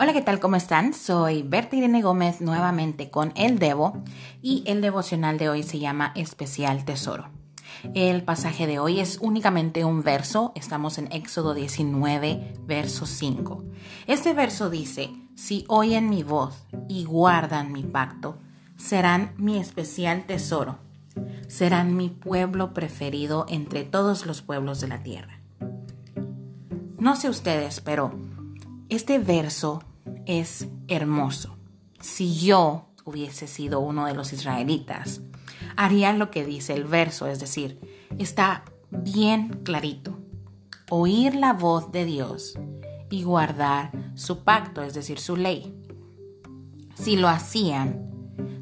Hola, ¿qué tal? ¿Cómo están? Soy Berta Irene Gómez nuevamente con El Devo y el devocional de hoy se llama Especial Tesoro. El pasaje de hoy es únicamente un verso, estamos en Éxodo 19, verso 5. Este verso dice, si oyen mi voz y guardan mi pacto, serán mi especial tesoro, serán mi pueblo preferido entre todos los pueblos de la tierra. No sé ustedes, pero este verso es hermoso. Si yo hubiese sido uno de los israelitas, haría lo que dice el verso, es decir, está bien clarito. Oír la voz de Dios y guardar su pacto, es decir, su ley. Si lo hacían,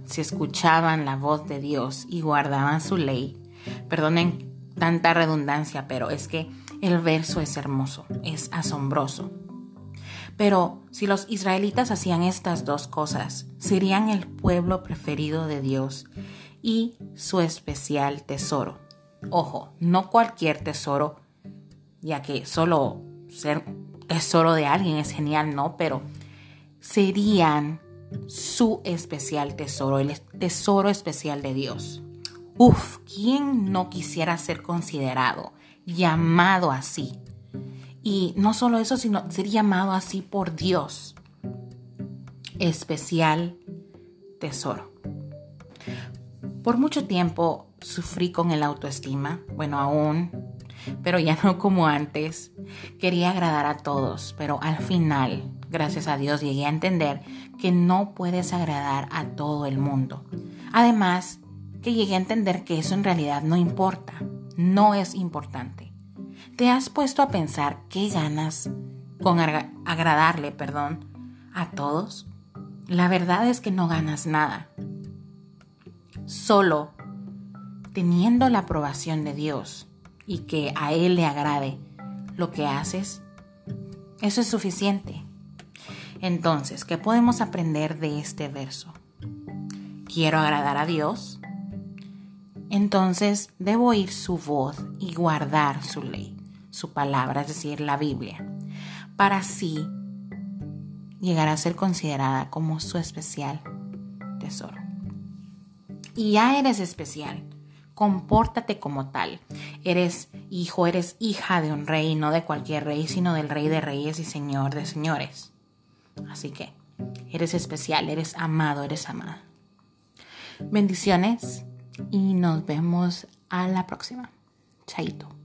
si escuchaban la voz de Dios y guardaban su ley, perdonen tanta redundancia, pero es que el verso es hermoso, es asombroso. Pero si los israelitas hacían estas dos cosas, serían el pueblo preferido de Dios y su especial tesoro. Ojo, no cualquier tesoro, ya que solo ser tesoro de alguien es genial, ¿no? Pero serían su especial tesoro, el tesoro especial de Dios. Uf, ¿quién no quisiera ser considerado, llamado así? Y no solo eso, sino ser llamado así por Dios. Especial tesoro. Por mucho tiempo sufrí con el autoestima, bueno, aún, pero ya no como antes. Quería agradar a todos, pero al final, gracias a Dios, llegué a entender que no puedes agradar a todo el mundo. Además, que llegué a entender que eso en realidad no importa, no es importante. ¿Te has puesto a pensar qué ganas con agradarle, perdón, a todos? La verdad es que no ganas nada. Solo teniendo la aprobación de Dios y que a Él le agrade lo que haces, eso es suficiente. Entonces, ¿qué podemos aprender de este verso? Quiero agradar a Dios, entonces debo oír su voz y guardar su ley su palabra, es decir, la Biblia, para así llegar a ser considerada como su especial tesoro. Y ya eres especial, compórtate como tal. Eres hijo, eres hija de un rey, no de cualquier rey, sino del rey de reyes y señor de señores. Así que eres especial, eres amado, eres amada. Bendiciones y nos vemos a la próxima. Chaito.